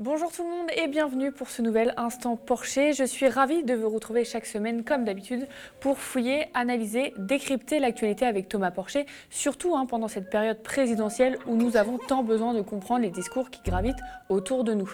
Bonjour tout le monde et bienvenue pour ce nouvel Instant Porcher. Je suis ravie de vous retrouver chaque semaine comme d'habitude pour fouiller, analyser, décrypter l'actualité avec Thomas Porcher, surtout hein, pendant cette période présidentielle où nous avons tant besoin de comprendre les discours qui gravitent autour de nous.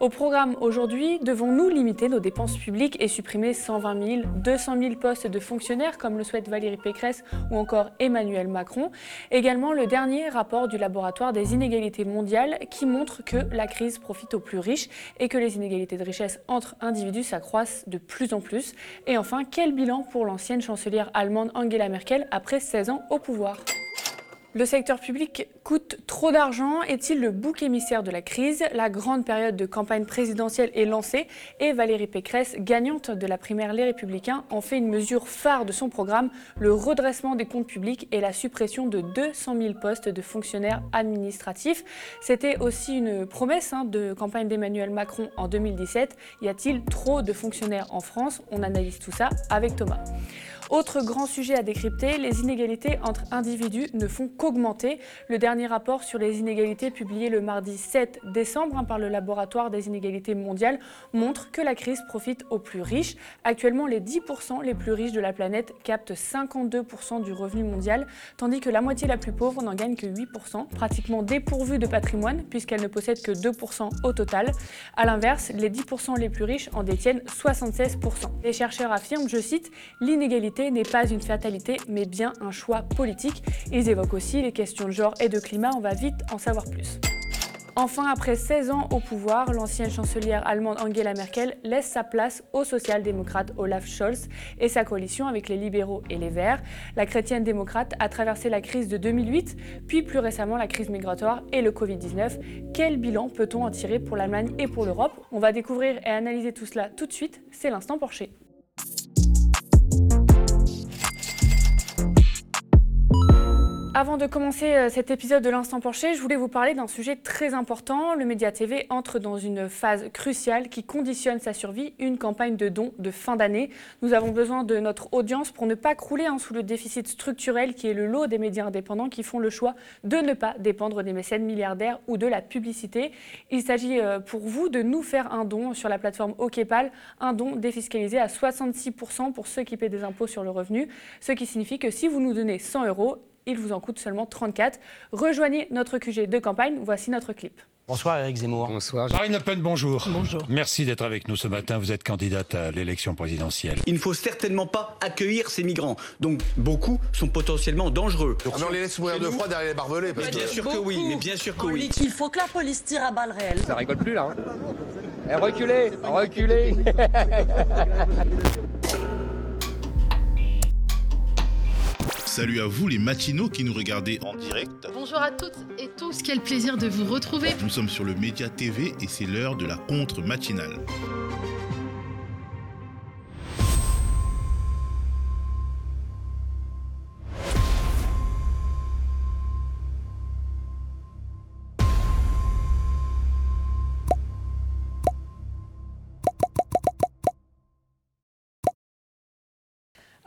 Au programme aujourd'hui, devons-nous limiter nos dépenses publiques et supprimer 120 000, 200 000 postes de fonctionnaires comme le souhaite Valérie Pécresse ou encore Emmanuel Macron? Également le dernier rapport du laboratoire des inégalités mondiales qui montre que la crise profite aux plus riches et que les inégalités de richesse entre individus s'accroissent de plus en plus. Et enfin, quel bilan pour l'ancienne chancelière allemande Angela Merkel après 16 ans au pouvoir? Le secteur public coûte trop d'argent. Est-il le bouc émissaire de la crise? La grande période de campagne présidentielle est lancée et Valérie Pécresse, gagnante de la primaire Les Républicains, en fait une mesure phare de son programme, le redressement des comptes publics et la suppression de 200 000 postes de fonctionnaires administratifs. C'était aussi une promesse hein, de campagne d'Emmanuel Macron en 2017. Y a-t-il trop de fonctionnaires en France? On analyse tout ça avec Thomas. Autre grand sujet à décrypter, les inégalités entre individus ne font qu'augmenter. Le dernier rapport sur les inégalités publié le mardi 7 décembre hein, par le laboratoire des inégalités mondiales montre que la crise profite aux plus riches. Actuellement, les 10% les plus riches de la planète captent 52% du revenu mondial, tandis que la moitié la plus pauvre n'en gagne que 8%, pratiquement dépourvue de patrimoine puisqu'elle ne possède que 2% au total. A l'inverse, les 10% les plus riches en détiennent 76%. Les chercheurs affirment, je cite, l'inégalité n'est pas une fatalité, mais bien un choix politique. Ils évoquent aussi les questions de genre et de climat, on va vite en savoir plus. Enfin, après 16 ans au pouvoir, l'ancienne chancelière allemande Angela Merkel laisse sa place au social-démocrate Olaf Scholz et sa coalition avec les libéraux et les Verts. La chrétienne démocrate a traversé la crise de 2008, puis plus récemment la crise migratoire et le Covid-19. Quel bilan peut-on en tirer pour l'Allemagne et pour l'Europe? On va découvrir et analyser tout cela tout de suite. C'est l'instant Porcher. Avant de commencer euh, cet épisode de l'Instant Porcher, je voulais vous parler d'un sujet très important. Le Média TV entre dans une phase cruciale qui conditionne sa survie, une campagne de dons de fin d'année. Nous avons besoin de notre audience pour ne pas crouler hein, sous le déficit structurel qui est le lot des médias indépendants qui font le choix de ne pas dépendre des mécènes milliardaires ou de la publicité. Il s'agit euh, pour vous de nous faire un don sur la plateforme OKPAL, un don défiscalisé à 66% pour ceux qui paient des impôts sur le revenu, ce qui signifie que si vous nous donnez 100 euros, il vous en coûte seulement 34. Rejoignez notre QG de campagne, voici notre clip. Bonsoir Eric Zemmour. Bonsoir. Marine Le Pen, bonjour. Bonjour. Merci d'être avec nous ce matin. Vous êtes candidate à l'élection présidentielle. Il ne faut certainement pas accueillir ces migrants. Donc beaucoup sont potentiellement dangereux. Ah, mais on les laisse mourir de froid derrière les barbelés. Parce bien sûr que oui, mais bien sûr que oui. Il faut que la police tire à balles réelles. Ça rigole plus là. Hein. Eh, reculez, reculez. Salut à vous les matinaux qui nous regardez en direct. Bonjour à toutes et tous, quel plaisir de vous retrouver. Nous sommes sur le Média TV et c'est l'heure de la contre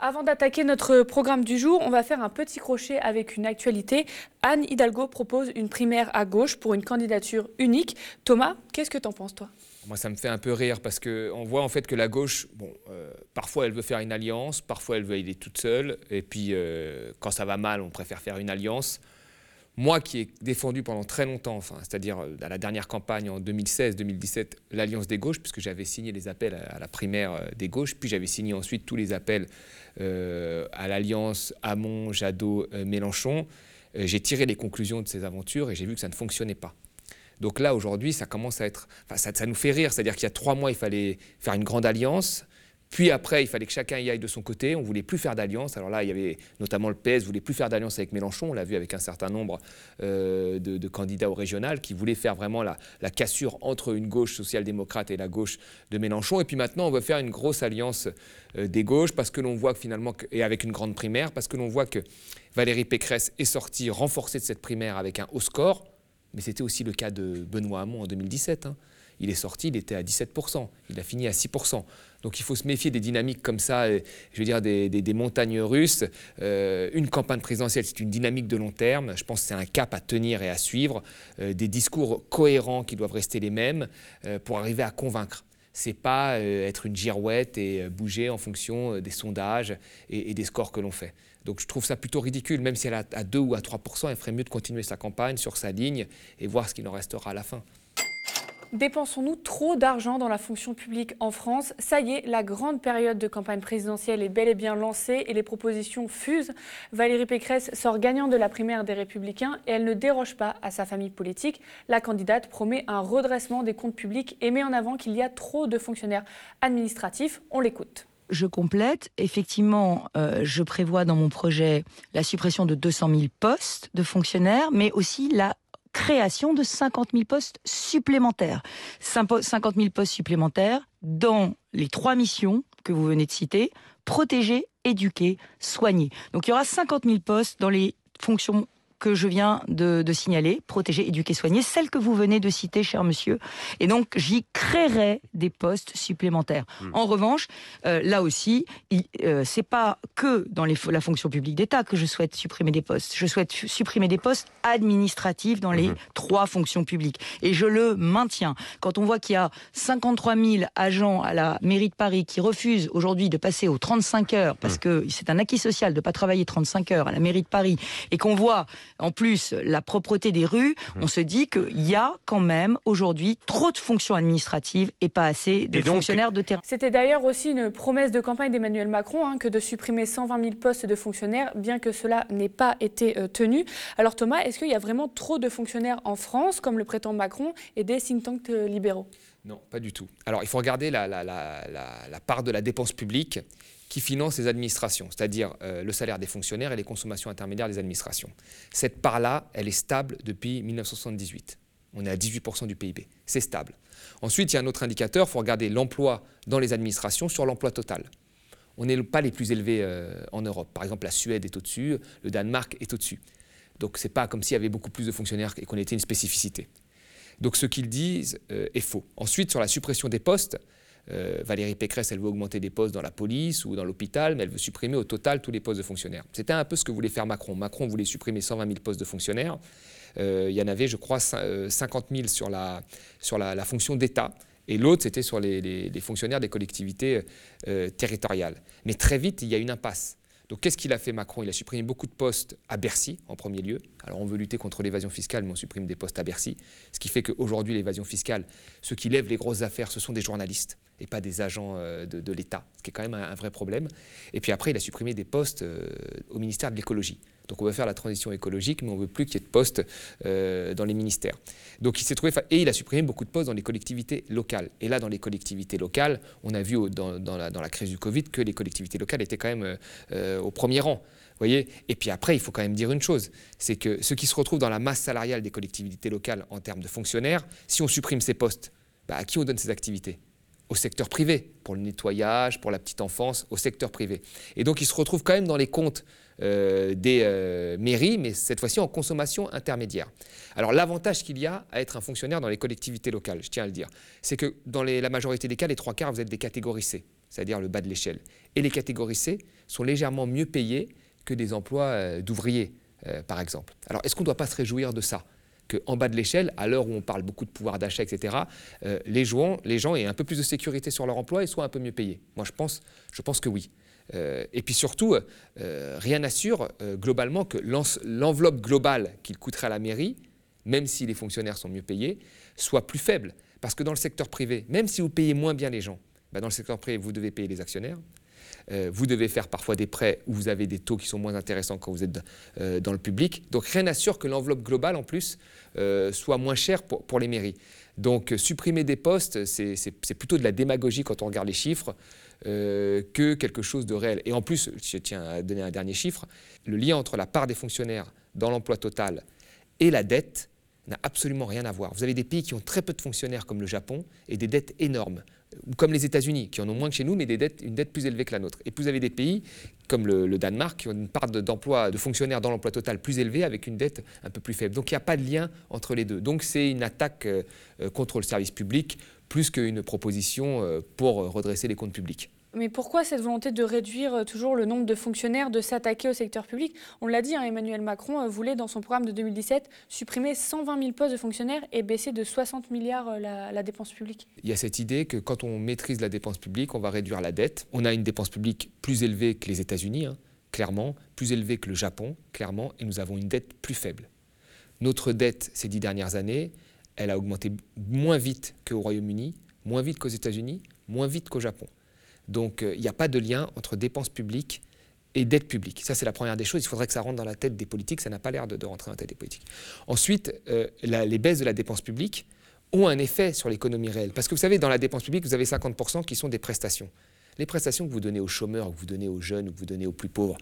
Avant d'attaquer notre programme du jour, on va faire un petit crochet avec une actualité. Anne Hidalgo propose une primaire à gauche pour une candidature unique. Thomas, qu'est-ce que t'en penses toi? Moi, ça me fait un peu rire parce qu'on voit en fait que la gauche, bon, euh, parfois elle veut faire une alliance, parfois elle veut aller toute seule, et puis euh, quand ça va mal, on préfère faire une alliance. Moi qui ai défendu pendant très longtemps, enfin, c'est-à-dire euh, à la dernière campagne en 2016-2017, l'Alliance des gauches, puisque j'avais signé les appels à, la primaire euh, des gauches, puis j'avais signé ensuite tous les appels euh, à l'Alliance Hamon, Jadot, Mélenchon, j'ai tiré les conclusions de ces aventures et j'ai vu que ça ne fonctionnait pas. Donc là, aujourd'hui, ça commence à être. Enfin, ça, ça nous fait rire. C'est-à-dire qu'il y a trois mois, il fallait faire une grande alliance. Puis après, il fallait que chacun y aille de son côté. On voulait plus faire d'alliance. Alors là, il y avait notamment le PS voulait plus faire d'alliance avec Mélenchon. On l'a vu avec un certain nombre euh, de, candidats au régional qui voulaient faire vraiment la, cassure entre une gauche social-démocrate et la gauche de Mélenchon. Et puis maintenant, on veut faire une grosse alliance euh, des gauches parce que l'on voit que finalement, et avec une grande primaire, parce que l'on voit que Valérie Pécresse est sortie renforcée de cette primaire avec un haut score. Mais c'était aussi le cas de Benoît Hamon en 2017. il est sorti, il était à 17%, il a fini à 6%. Donc il faut se méfier des dynamiques comme ça, euh, je veux dire des, montagnes russes. Euh, une campagne présidentielle, c'est une dynamique de long terme. Je pense que c'est un cap à tenir et à suivre, euh, des discours cohérents qui doivent rester les mêmes pour arriver à convaincre. C'est pas être une girouette et bouger en fonction des sondages et, des scores que l'on fait. Donc je trouve ça plutôt ridicule, même si elle a à 2 ou à 3% elle ferait mieux de continuer sa campagne sur sa ligne et voir ce qu'il en restera à la fin. Dépensons-nous trop d'argent dans la fonction publique en France? Ça y est, la grande période de campagne présidentielle est bel et bien lancée et les propositions fusent. Valérie Pécresse sort gagnant de la primaire des Républicains et elle ne déroge pas à sa famille politique. La candidate promet un redressement des comptes publics et met en avant qu'il y a trop de fonctionnaires administratifs. On l'écoute je complète. Effectivement, euh, je prévois dans mon projet la suppression de 200 000 postes de fonctionnaires, mais aussi la création de 50 000 postes supplémentaires. 50 000 postes supplémentaires dans les trois missions que vous venez de citer, protéger, éduquer, soigner. Donc il y aura 50 000 postes dans les fonctions que je viens de, signaler, protéger, éduquer, soigner, celle que vous venez de citer, cher monsieur. Et donc, j'y créerai des postes supplémentaires. Hmm. En revanche, euh, là aussi, euh, c'est pas que dans les, la fonction publique d'État que je souhaite supprimer des postes. Je souhaite supprimer des postes administratifs dans les hmm. trois fonctions publiques. Et je le maintiens. Quand on voit qu'il y a 53 000 agents à la mairie de Paris qui refusent aujourd'hui de passer aux 35 heures, parce hmm. que c'est un acquis social de pas travailler 35 heures à la mairie de Paris, et qu'on voit en plus la propreté des rues, on se dit qu'il y a quand même aujourd'hui trop de fonctions administratives et pas assez de fonctionnaires de terrain. C'était d'ailleurs aussi une promesse de campagne d'Emmanuel Macron hein, que de supprimer 120 000 postes de fonctionnaires, bien que cela n'ait pas été euh, tenu. Alors Thomas, est-ce qu'il y a vraiment trop de fonctionnaires en France, comme le prétend Macron, et des think tanks euh, libéraux? Non, pas du tout. Alors, il faut regarder la, part de la dépense publique qui finance les administrations, c'est-à-dire euh, le salaire des fonctionnaires et les consommations intermédiaires des administrations. Cette part-là, elle est stable depuis 1978. On est à 18% du PIB. C'est stable. Ensuite, il y a un autre indicateur, il faut regarder l'emploi dans les administrations sur l'emploi total. On n'est pas les plus élevés euh, en Europe. Par exemple, la Suède est au-dessus, le Danemark est au-dessus. Donc ce n'est pas comme s'il y avait beaucoup plus de fonctionnaires et qu'on était une spécificité. Donc ce qu'ils disent euh, est faux. Ensuite, sur la suppression des postes, euh, Valérie Pécresse, elle veut augmenter des postes dans la police ou dans l'hôpital, mais elle veut supprimer au total tous les postes de fonctionnaires. C'était un peu ce que voulait faire Macron. Macron voulait supprimer 120 000 postes de fonctionnaires. Euh, il y en avait, je crois, 50 000 sur la, sur la, fonction d'État. Et l'autre, c'était sur les, fonctionnaires des collectivités euh, territoriales. Mais très vite, il y a une impasse. Donc qu'est-ce qu'il a fait Macron? Il a supprimé beaucoup de postes à Bercy en premier lieu. Alors on veut lutter contre l'évasion fiscale, mais on supprime des postes à Bercy. Ce qui fait qu'aujourd'hui l'évasion fiscale, ceux qui lèvent les grosses affaires, ce sont des journalistes et pas des agents euh, de, l'État, ce qui est quand même un, vrai problème. Et puis après, il a supprimé des postes euh, au ministère de l'écologie. Donc on veut faire la transition écologique, mais on ne veut plus qu'il y ait de postes euh, dans les ministères. Donc il s'est trouvé et il a supprimé beaucoup de postes dans les collectivités locales. Et là, dans les collectivités locales, on a vu dans, la, crise du Covid que les collectivités locales étaient quand même au premier rang. Voyez et puis après, il faut quand même dire une chose, c'est que ceux qui se retrouvent dans la masse salariale des collectivités locales en termes de fonctionnaires, si on supprime ces postes, bah, à qui on donne ces activités? Au secteur privé, pour le nettoyage, pour la petite enfance, au secteur privé. Et donc ils se retrouvent quand même dans les comptes euh, des euh, mairies, mais cette fois-ci en consommation intermédiaire. Alors l'avantage qu'il y a à être un fonctionnaire dans les collectivités locales, je tiens à le dire, c'est que dans la majorité des cas, les trois quarts, vous êtes des catégories C, c'est-à-dire le bas de l'échelle. Et les catégories C sont légèrement mieux payées que des emplois euh, d'ouvriers, par exemple. Alors est-ce qu'on ne doit pas se réjouir de ça? Qu'en bas de l'échelle, à l'heure où on parle beaucoup de pouvoir d'achat, etc., les, gens, les gens aient un peu plus de sécurité sur leur emploi et soient un peu mieux payés. Moi, je pense, je pense que oui. Euh, et puis surtout, euh, rien n'assure globalement que l'enveloppe globale qu'il coûterait à la mairie, même si les fonctionnaires sont mieux payés, soit plus faible. Parce que dans le secteur privé, même si vous payez moins bien les gens, bah, dans le secteur privé, vous devez payer les actionnaires, euh, vous devez faire parfois des prêts où vous avez des taux qui sont moins intéressants quand vous êtes euh, dans le public. Donc rien n'assure que l'enveloppe globale, en plus, euh, soit moins chère pour, les mairies. Donc supprimer des postes, c'est plutôt de la démagogie quand on regarde les chiffres. que quelque chose de réel. Et en plus, je tiens à donner un dernier chiffre, le lien entre la part des fonctionnaires dans l'emploi total et la dette, n'a absolument rien à voir. Vous avez des pays qui ont très peu de fonctionnaires comme le Japon et des dettes énormes, comme les États-Unis, qui en ont moins que chez nous, mais des dettes, une dette plus élevée que la nôtre. Et puis vous avez des pays comme le, Danemark, qui ont une part d'emploi, de, fonctionnaires dans l'emploi total plus élevée, avec une dette un peu plus faible. Donc il n'y a pas de lien entre les deux. Donc c'est une attaque euh, euh, contre le service public, plus qu'une proposition euh, pour redresser les comptes publics. Mais pourquoi cette volonté de réduire euh, toujours le nombre de fonctionnaires, de s'attaquer au secteur public? On l'a dit, hein, Emmanuel Macron euh, voulait dans son programme de 2017 supprimer 120 000 postes de fonctionnaires et baisser de 60 milliards euh, la, dépense publique. Il y a cette idée que quand on maîtrise la dépense publique, on va réduire la dette. On a une dépense publique plus élevée que les États-Unis, hein, clairement, plus élevée que le Japon, clairement, et nous avons une dette plus faible. Notre dette ces dix dernières années, elle a augmenté moins vite qu'au Royaume-Uni, moins vite qu'aux États-Unis, moins vite qu'au Japon. Donc euh, il n'y a pas de lien entre dépenses publiques et dette publique. Ça, c'est la première des choses. Il faudrait que ça rentre dans la tête des politiques. Ça n'a pas l'air de, rentrer dans la tête des politiques. Ensuite, euh, les baisses de la dépense publique ont un effet sur l'économie réelle. Parce que vous savez, dans la dépense publique, vous avez 50% qui sont des prestations. Les prestations que vous donnez aux chômeurs, que vous donnez aux jeunes, que vous donnez aux plus pauvres,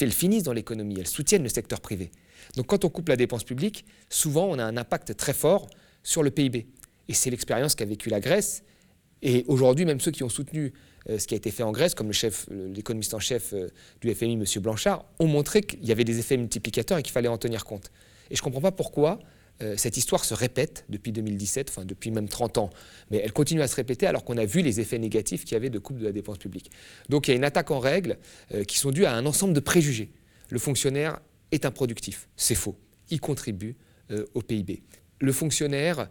elles finissent dans l'économie, elles soutiennent le secteur privé. Donc quand on coupe la dépense publique, souvent on a un impact très fort sur le PIB. Et c'est l'expérience qu'a vécue la Grèce. Et aujourd'hui, même ceux qui ont soutenu ce qui a été fait en Grèce, comme l'économiste en chef euh, du FMI, M. Blanchard, ont montré qu'il y avait des effets multiplicateurs et qu'il fallait en tenir compte. Et je ne comprends pas pourquoi euh, cette histoire se répète depuis 2017, enfin depuis même 30 ans, mais elle continue à se répéter alors qu'on a vu les effets négatifs qu'il y avait de coupe de la dépense publique. Donc il y a une attaque en règle qui sont dues à un ensemble de préjugés. Le fonctionnaire est improductif, c'est faux, il contribue au PIB. Le fonctionnaire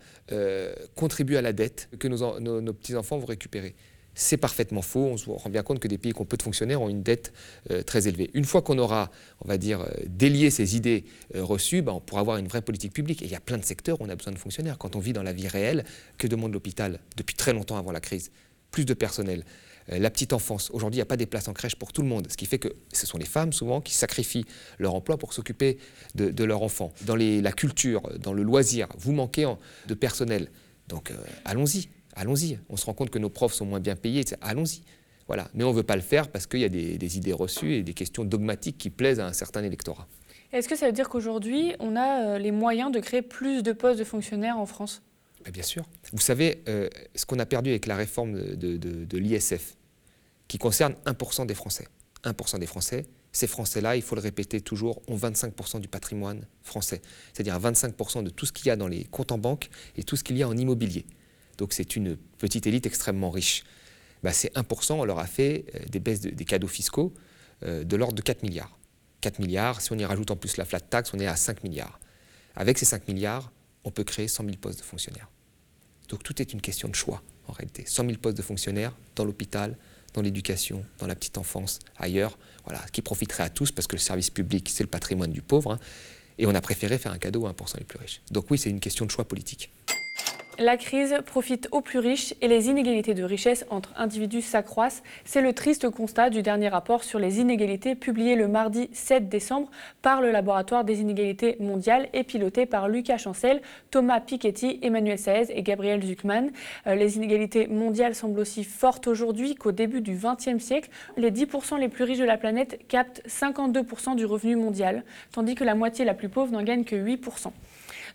contribue à la dette que nos petits-enfants vont récupérer c'est parfaitement faux. On se rend bien compte que des pays qui ont peu de fonctionnaires ont une dette euh, très élevée. Une fois qu'on aura, on va dire, euh, délié ces idées euh, reçues, ben, on pourra avoir une vraie politique publique. Et il y a plein de secteurs où on a besoin de fonctionnaires. Quand on vit dans la vie réelle, que demande l'hôpital depuis très longtemps avant la crise? Plus de personnel. la petite enfance. Aujourd'hui, il n'y a pas des places en crèche pour tout le monde. Ce qui fait que ce sont les femmes, souvent, qui sacrifient leur emploi pour s'occuper de, leur enfant. Dans la culture, dans le loisir, vous manquez de personnel. Donc, allons-y allons-y. On se rend compte que nos profs sont moins bien payés, allons-y. Voilà. Mais on ne veut pas le faire parce qu'il y a des, idées reçues et des questions dogmatiques qui plaisent à un certain électorat. Est-ce que ça veut dire qu'aujourd'hui, on a euh, les moyens de créer plus de postes de fonctionnaires en France? Ben, Bien sûr. Vous savez, euh, ce qu'on a perdu avec la réforme de, l'ISF, qui concerne 1% des Français. 1% des Français, ces Français-là, il faut le répéter toujours, ont 25% du patrimoine français. C'est-à-dire 25% de tout ce qu'il y a dans les comptes en banque et tout ce qu'il y a en immobilier donc c'est une petite élite extrêmement riche. Bah, ces 1%, on leur a fait euh, des baisses des cadeaux fiscaux euh, de l'ordre de 4 milliards. 4 milliards, si on y rajoute en plus la flat tax, on est à 5 milliards. Avec ces 5 milliards, on peut créer 100 000 postes de fonctionnaires. Donc tout est une question de choix, en réalité. 100 000 postes de fonctionnaires dans l'hôpital, dans l'éducation, dans la petite enfance, ailleurs, voilà, qui profiterait à tous parce que le service public, c'est le patrimoine du pauvre. Hein. et on a préféré faire un cadeau à 1% les plus riches. Donc oui, c'est une question de choix politique. La crise profite aux plus riches et les inégalités de richesse entre individus s'accroissent. C'est le triste constat du dernier rapport sur les inégalités publié le mardi 7 décembre par le Laboratoire des inégalités mondiales et piloté par Lucas Chancel, Thomas Piketty, Emmanuel Saez et Gabriel Zuckman. Euh, les inégalités mondiales semblent aussi fortes aujourd'hui qu'au début du XXe siècle. Les 10% les plus riches de la planète captent 52% du revenu mondial, tandis que la moitié la plus pauvre n'en gagne que 8%.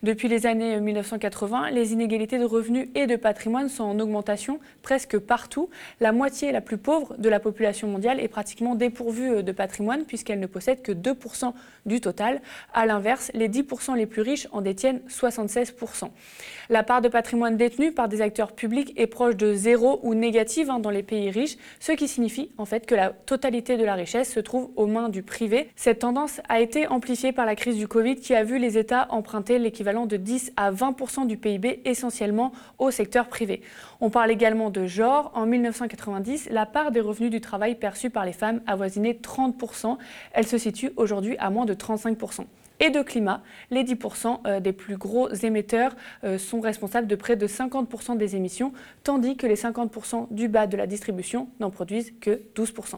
Depuis les années 1980, les inégalités de revenus et de patrimoine sont en augmentation presque partout. La moitié la plus pauvre de la population mondiale est pratiquement dépourvue de patrimoine puisqu'elle ne possède que 2% du total. A l'inverse, les 10% les plus riches en détiennent 76%. La part de patrimoine détenu par des acteurs publics est proche de zéro ou négative hein, dans les pays riches, ce qui signifie en fait que la totalité de la richesse se trouve aux mains du privé. Cette tendance a été amplifiée par la crise du Covid qui a vu les États emprunter l'équivalent de 10 à 20% du PIB essentiellement au secteur privé. On parle également de genre. En 1990, la part des revenus du travail perçus par les femmes avoisinait 30% Elle se situe aujourd'hui à moins de 35% et de climat. Les 10% euh, des plus gros émetteurs euh, sont responsables de près de 50% des émissions, tandis que les 50% du bas de la distribution n'en produisent que 12%.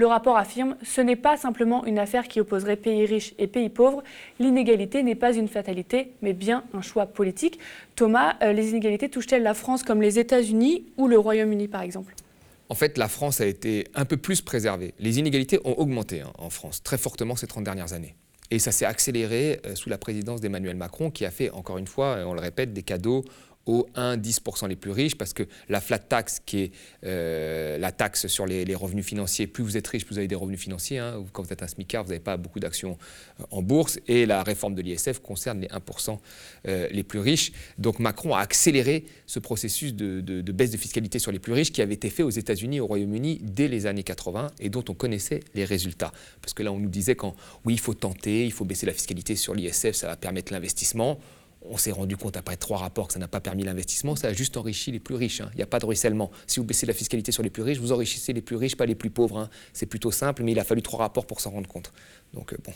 Le rapport affirme ce n'est pas simplement une affaire qui opposerait pays riches et pays pauvres. L'inégalité n'est pas une fatalité, mais bien un choix politique. Thomas, euh, les inégalités touchent-elles la France comme les États-Unis ou le Royaume-Uni, par exemple? En fait, la France a été un peu plus préservée. Les inégalités ont augmenté hein, en France très fortement ces 30 dernières années. Et ça s'est accéléré sous la présidence d'Emmanuel Macron, qui a fait, encore une fois, on le répète, des cadeaux aux 1-10% les plus riches, parce que la flat tax, qui est euh, la taxe sur les, revenus financiers, plus vous êtes riche, plus vous avez des revenus financiers. Hein. Quand vous êtes un smicard, vous n'avez pas beaucoup d'actions euh, en bourse. Et la réforme de l'ISF concerne les 1% euh, les plus riches. Donc Macron a accéléré ce processus de, baisse de fiscalité sur les plus riches qui avait été fait aux États-Unis et au Royaume-Uni dès les années 80 et dont on connaissait les résultats. Parce que là, on nous disait quand, oui, il faut tenter, il faut baisser la fiscalité sur l'ISF, ça va permettre l'investissement on s'est rendu compte après trois rapports que ça n'a pas permis l'investissement, ça a juste enrichi les plus riches. Hein. Il n'y a pas de ruissellement. Si vous baissez la fiscalité sur les plus riches, vous enrichissez les plus riches, pas les plus pauvres. Hein. C'est plutôt simple, mais il a fallu trois rapports pour s'en rendre compte. Donc euh, bon,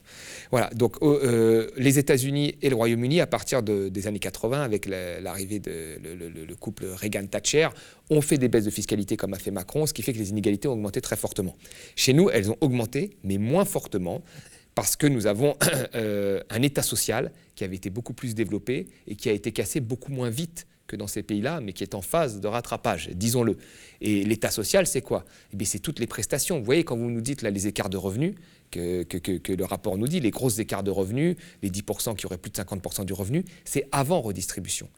voilà. Donc euh, les États-Unis et le Royaume-Uni, à partir des années 80, avec l'arrivée de le, couple Reagan-Thatcher, ont fait des baisses de fiscalité comme a fait Macron, ce qui fait que les inégalités ont augmenté très fortement. Chez nous, elles ont augmenté, mais moins fortement parce que nous avons euh, un État social qui avait été beaucoup plus développé et qui a été cassé beaucoup moins vite que dans ces pays-là, mais qui est en phase de rattrapage, disons-le. Et l'État social, c'est quoi? Eh C'est toutes les prestations. Vous voyez, quand vous nous dites là, les écarts de revenus, que, que, le rapport nous dit, les grosses écarts de revenus, les 10% qui auraient plus de 50% du revenu, c'est avant redistribution.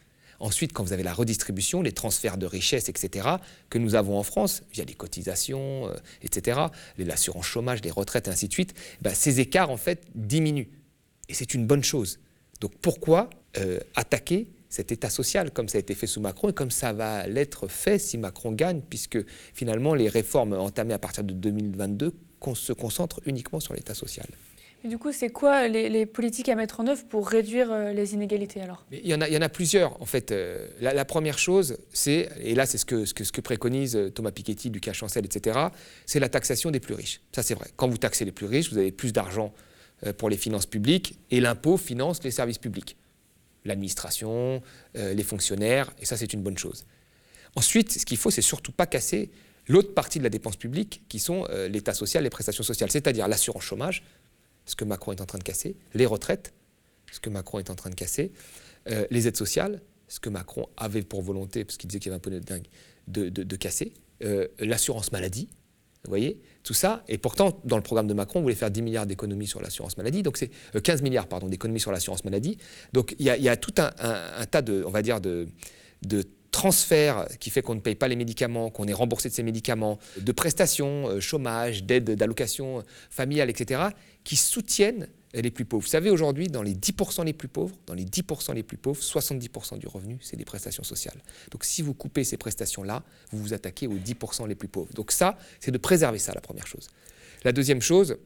Ensuite, quand vous avez la redistribution, les transferts de richesses, etc., que nous avons en France, via les cotisations, euh, etc., l'assurance chômage, les retraites, et ainsi de suite, ben, ces écarts, en fait, diminuent. Et c'est une bonne chose. Donc pourquoi euh, attaquer cet État social comme ça a été fait sous Macron et comme ça va l'être fait si Macron gagne, puisque finalement les réformes entamées à partir de 2022 se concentrent uniquement sur l'État social? Du coup, c'est quoi les, politiques à mettre en œuvre pour réduire euh, les inégalités alors? Il y, en a, plusieurs en fait. Euh, la, première chose, c'est, et là c'est ce que, ce, préconise euh, Thomas Piketty, Lucas Chancel, etc., c'est la taxation des plus riches. Ça c'est vrai. Quand vous taxez les plus riches, vous avez plus d'argent pour les finances publiques et l'impôt finance les services publics. L'administration, les fonctionnaires, et ça c'est une bonne chose. Ensuite, ce qu'il faut, c'est surtout pas casser l'autre partie de la dépense publique qui sont l'État social, les prestations sociales, c'est-à-dire l'assurance chômage, ce que Macron est en train de casser, les retraites, ce que Macron est en train de casser, euh, les aides sociales, ce que Macron avait pour volonté, parce qu'il disait qu'il y avait un peu de dingue, de, casser, euh, l'assurance maladie, vous voyez, tout ça. Et pourtant, dans le programme de Macron, on voulait faire 10 milliards d'économies sur l'assurance maladie, donc c'est 15 euh, milliards pardon d'économies sur l'assurance maladie. Donc il y, a tout un, tas de, on va dire, de, de transfert qui fait qu'on ne paye pas les médicaments, qu'on est remboursé de ces médicaments, de prestations, euh, chômage, d'aide d'allocation familiale, etc., qui soutiennent les plus pauvres. Vous savez, aujourd'hui, dans les 10% les plus pauvres, dans les 10% les plus pauvres, 70% du revenu, c'est des prestations sociales. Donc si vous coupez ces prestations-là, vous vous attaquez aux 10% les plus pauvres. Donc ça, c'est de préserver ça, la première chose. La deuxième chose,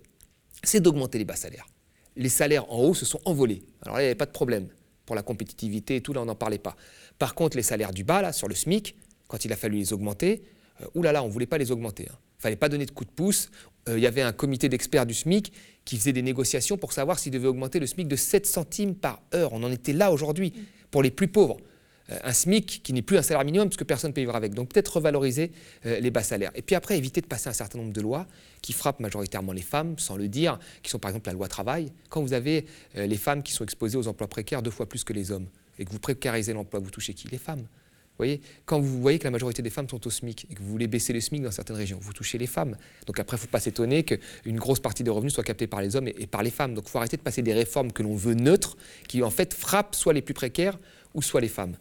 c'est d'augmenter les bas salaires. Les salaires en haut se sont envolés. Alors là, il n'y avait pas de problème pour la compétitivité et tout, là, on n'en parlait pas. Par contre, les salaires du bas, là, sur le SMIC, quand il a fallu les augmenter, euh, oulala, on ne voulait pas les augmenter. Il hein. ne fallait pas donner de coup de pouce. Euh, il y avait un comité d'experts du SMIC qui faisait des négociations pour savoir s'il devait augmenter le SMIC de 7 centimes par heure. On en était là aujourd'hui, pour les plus pauvres. Euh, un SMIC qui n'est plus un salaire minimum parce que personne ne peut vivre avec. Donc peut-être revaloriser les bas salaires. Et puis après, éviter de passer un certain nombre de lois qui frappent majoritairement les femmes, sans le dire, qui sont par exemple la loi travail. Quand vous avez les femmes qui sont exposées aux emplois précaires deux fois plus que les hommes, et que vous précarisez l'emploi, vous touchez qui? Les femmes. Vous voyez? Quand vous voyez que la majorité des femmes sont au SMIC et que vous voulez baisser le SMIC dans certaines régions, vous touchez les femmes. Donc après, il ne faut pas s'étonner qu'une grosse partie des revenus soit captée par les hommes et, par les femmes. Donc il faut arrêter de passer des réformes que l'on veut neutres, qui en fait frappent soit les plus précaires ou soit les femmes.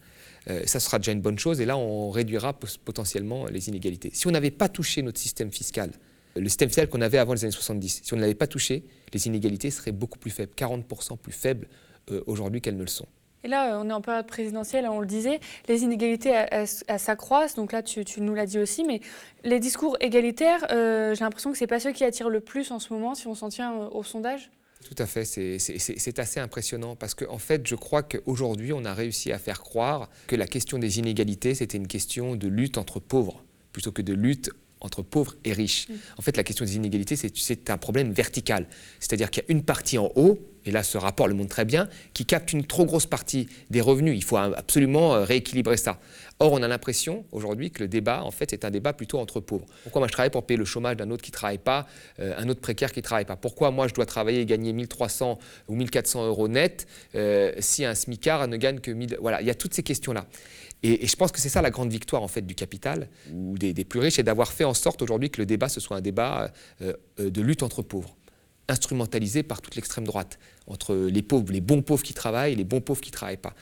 Euh, ça sera déjà une bonne chose. Et là, on réduira potentiellement les inégalités. Si on n'avait pas touché notre système fiscal, le système fiscal qu'on avait avant les années 70, si on ne l'avait pas touché, les inégalités seraient beaucoup plus faibles, 40% plus faibles euh, aujourd'hui qu'elles ne le sont. Et là, euh, on est en période présidentielle, on le disait, les inégalités s'accroissent, donc là, tu, nous l'as dit aussi, mais les discours égalitaires, euh, j'ai l'impression que ce n'est pas ceux qui attirent le plus en ce moment, si on s'en tient euh, au sondage tout à fait, c'est assez impressionnant parce qu'en en fait, je crois qu'aujourd'hui, on a réussi à faire croire que la question des inégalités, c'était une question de lutte entre pauvres plutôt que de lutte entre pauvres et riches. En fait, la question des inégalités, c'est un problème vertical. C'est-à-dire qu'il y a une partie en haut, et là ce rapport le montre très bien, qui capte une trop grosse partie des revenus. Il faut absolument euh, rééquilibrer ça. Or, on a l'impression aujourd'hui que le débat, en fait, est un débat plutôt entre pauvres. Pourquoi moi je travaille pour payer le chômage d'un autre qui ne travaille pas, euh, un autre précaire qui ne travaille pas? Pourquoi moi je dois travailler et gagner 1300 ou 1400 euros net euh, si un smicard ne gagne que 1000 Voilà, il y a toutes ces questions-là. Et, je pense que c'est ça la grande victoire en fait du capital ou des, plus riches, c'est d'avoir fait en sorte aujourd'hui que le débat ce soit un débat euh, euh, de lutte entre pauvres, instrumentalisé par toute l'extrême droite. entre les pauvres, les bons pauvres qui travaillent et les bons pauvres qui ne travaillent pas.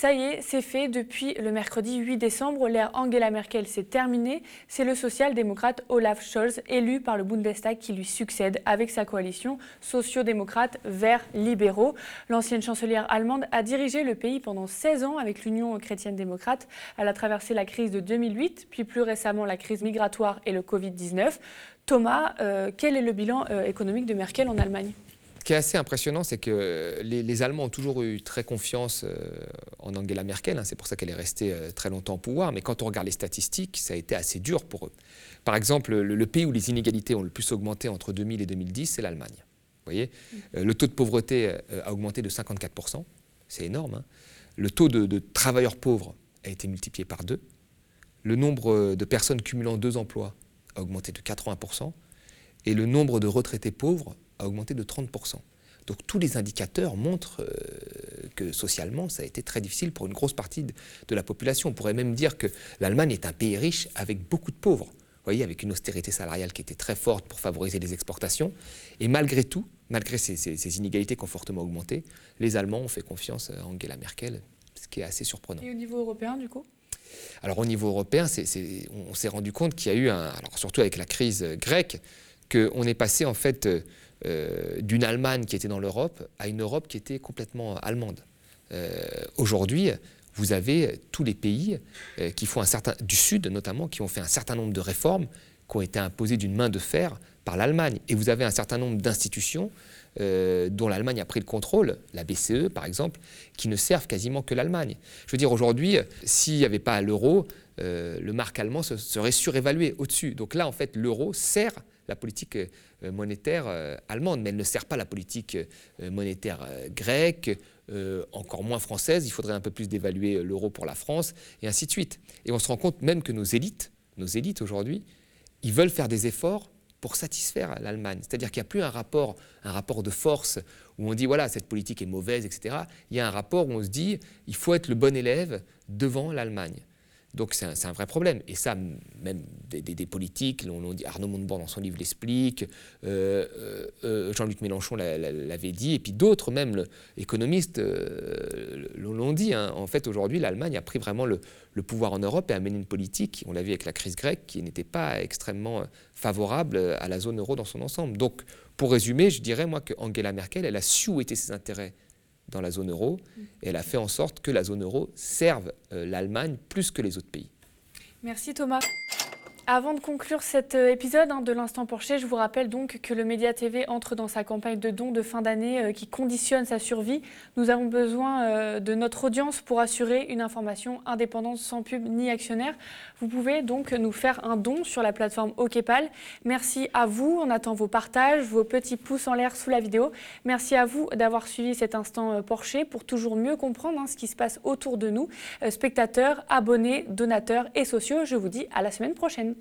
Ça y est, c'est fait. Depuis le mercredi 8 décembre, l'ère Angela Merkel s'est terminée. C'est le social-démocrate Olaf Scholz, élu par le Bundestag, qui lui succède avec sa coalition sociodémocrate Verts libéraux. L'ancienne chancelière allemande a dirigé le pays pendant 16 ans avec l'Union chrétienne-démocrate. Elle a traversé la crise de 2008, puis plus récemment la crise migratoire et le Covid-19. Thomas, euh, quel est le bilan euh, économique de Merkel en Allemagne? Ce qui est assez impressionnant, c'est que les, Allemands ont toujours eu très confiance euh, en Angela Merkel. Hein. c'est pour ça qu'elle est restée euh, très longtemps au pouvoir. Mais quand on regarde les statistiques, ça a été assez dur pour eux. Par exemple, le, pays où les inégalités ont le plus augmenté entre 2000 et 2010, c'est l'Allemagne. Vous voyez euh, Le taux de pauvreté a augmenté de 54%. C'est énorme. Hein. le taux de, de travailleurs pauvres a été multiplié par deux. Le nombre de personnes cumulant deux emplois a augmenté de 80%. Et le nombre de retraités pauvres a augmenté de 30%. Donc tous les indicateurs montrent euh, que socialement, ça a été très difficile pour une grosse partie de, la population. On pourrait même dire que l'Allemagne est un pays riche avec beaucoup de pauvres. Vous voyez, avec une austérité salariale qui était très forte pour favoriser les exportations. Et malgré tout, malgré ces, inégalités qui ont fortement augmenté, les Allemands ont fait confiance à Angela Merkel, ce qui est assez surprenant. Et au niveau européen, du coup? Alors au niveau européen, on s'est rendu compte qu'il y a eu, un, alors surtout avec la crise grecque, qu'on est passé en fait euh, d'une Allemagne qui était dans l'Europe à une Europe qui était complètement allemande. Euh, aujourd'hui, vous avez tous les pays euh, qui font un certain, du Sud notamment, qui ont fait un certain nombre de réformes qui ont été imposées d'une main de fer par l'Allemagne. Et vous avez un certain nombre d'institutions dont l'Allemagne a pris le contrôle, la BCE par exemple, qui ne servent quasiment que l'Allemagne. Je veux dire, aujourd'hui, s'il n'y avait pas l'euro, le marque allemand serait surévalué au-dessus. Donc là, en fait, l'euro sert la politique monétaire euh, allemande, mais elle ne sert pas la politique euh, monétaire grecque, encore moins française. Il faudrait un peu plus d'évaluer l'euro pour la France, et ainsi de suite. Et on se rend compte même que nos élites, nos élites aujourd'hui, ils veulent faire des efforts pour satisfaire l'Allemagne. C'est-à-dire qu'il n'y a plus un rapport, un rapport de force où on dit voilà, cette politique est mauvaise, etc. Il y a un rapport où on se dit il faut être le bon élève devant l'Allemagne. Donc c'est un, vrai problème. Et ça, même des, politiques, dit, Arnaud Montebourg dans son livre l'explique, euh, euh, euh, Jean-Luc Mélenchon l'avait dit, et puis d'autres, même économistes, l'ont dit. Hein. En fait, aujourd'hui, l'Allemagne a pris vraiment le, pouvoir en Europe et a mené une politique, on l'a vu avec la crise grecque, qui n'était pas extrêmement favorable à la zone euro dans son ensemble. Donc, pour résumer, je dirais, moi, que Angela Merkel, elle a su où ses intérêts dans la zone euro et elle a fait en sorte que la zone euro serve euh, l'Allemagne plus que les autres pays. Merci Thomas. Avant de conclure cet euh, épisode hein, de l'Instant Porcher, je vous rappelle donc que le Média TV entre dans sa campagne de dons de fin d'année euh, qui conditionne sa survie. Nous avons besoin euh, de notre audience pour assurer une information indépendante sans pub ni actionnaire. Vous pouvez donc nous faire un don sur la plateforme OKPAL. Merci à vous. On attend vos partages, vos petits pouces en l'air sous la vidéo. Merci à vous d'avoir suivi cet Instant Porcher pour toujours mieux comprendre hein, ce qui se passe autour de nous. spectateurs, abonnés, donateurs et sociaux, je vous dis à la semaine prochaine.